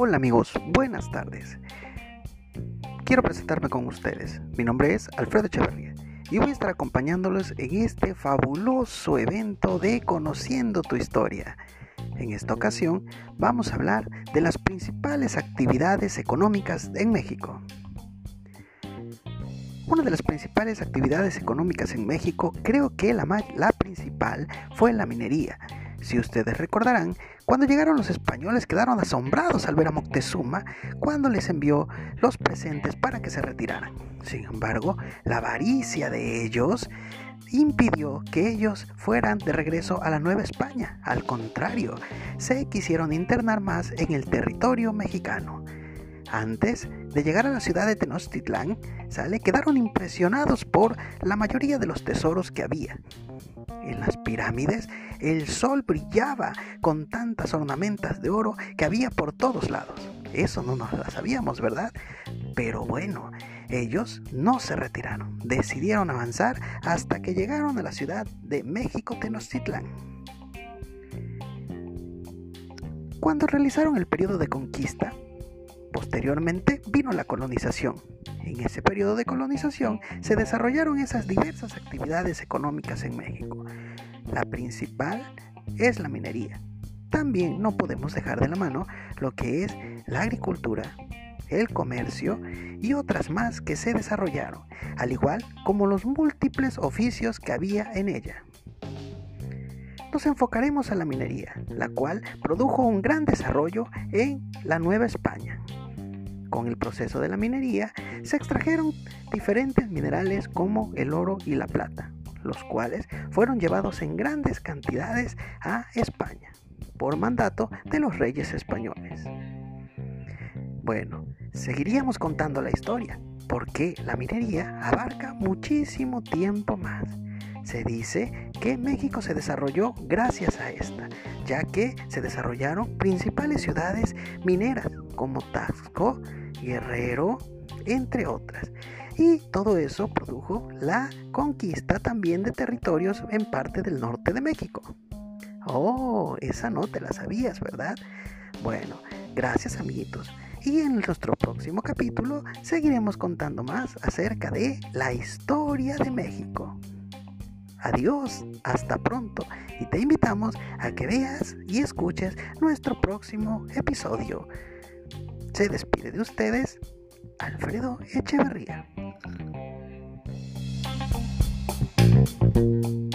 Hola amigos, buenas tardes. Quiero presentarme con ustedes. Mi nombre es Alfredo Echeverría y voy a estar acompañándolos en este fabuloso evento de Conociendo tu Historia. En esta ocasión vamos a hablar de las principales actividades económicas en México. Una de las principales actividades económicas en México, creo que la, la principal, fue la minería si ustedes recordarán, cuando llegaron los españoles quedaron asombrados al ver a Moctezuma cuando les envió los presentes para que se retiraran. Sin embargo, la avaricia de ellos impidió que ellos fueran de regreso a la Nueva España. Al contrario, se quisieron internar más en el territorio mexicano. Antes de llegar a la ciudad de Tenochtitlán, ¿sale? quedaron impresionados por la mayoría de los tesoros que había. En las pirámides el sol brillaba con tantas ornamentas de oro que había por todos lados. Eso no nos lo sabíamos, ¿verdad? Pero bueno, ellos no se retiraron, decidieron avanzar hasta que llegaron a la ciudad de México Tenochtitlán. Cuando realizaron el periodo de conquista, Posteriormente vino la colonización. En ese periodo de colonización se desarrollaron esas diversas actividades económicas en México. La principal es la minería. También no podemos dejar de la mano lo que es la agricultura, el comercio y otras más que se desarrollaron, al igual como los múltiples oficios que había en ella. Nos enfocaremos a la minería, la cual produjo un gran desarrollo en la Nueva España. Con el proceso de la minería se extrajeron diferentes minerales como el oro y la plata, los cuales fueron llevados en grandes cantidades a España por mandato de los reyes españoles. Bueno, seguiríamos contando la historia, porque la minería abarca muchísimo tiempo más. Se dice que México se desarrolló gracias a esta, ya que se desarrollaron principales ciudades mineras como Taxco, Guerrero, entre otras. Y todo eso produjo la conquista también de territorios en parte del norte de México. Oh, esa no te la sabías, ¿verdad? Bueno, gracias amiguitos. Y en nuestro próximo capítulo seguiremos contando más acerca de la historia de México. Adiós, hasta pronto y te invitamos a que veas y escuches nuestro próximo episodio. Se despide de ustedes Alfredo Echeverría. thank you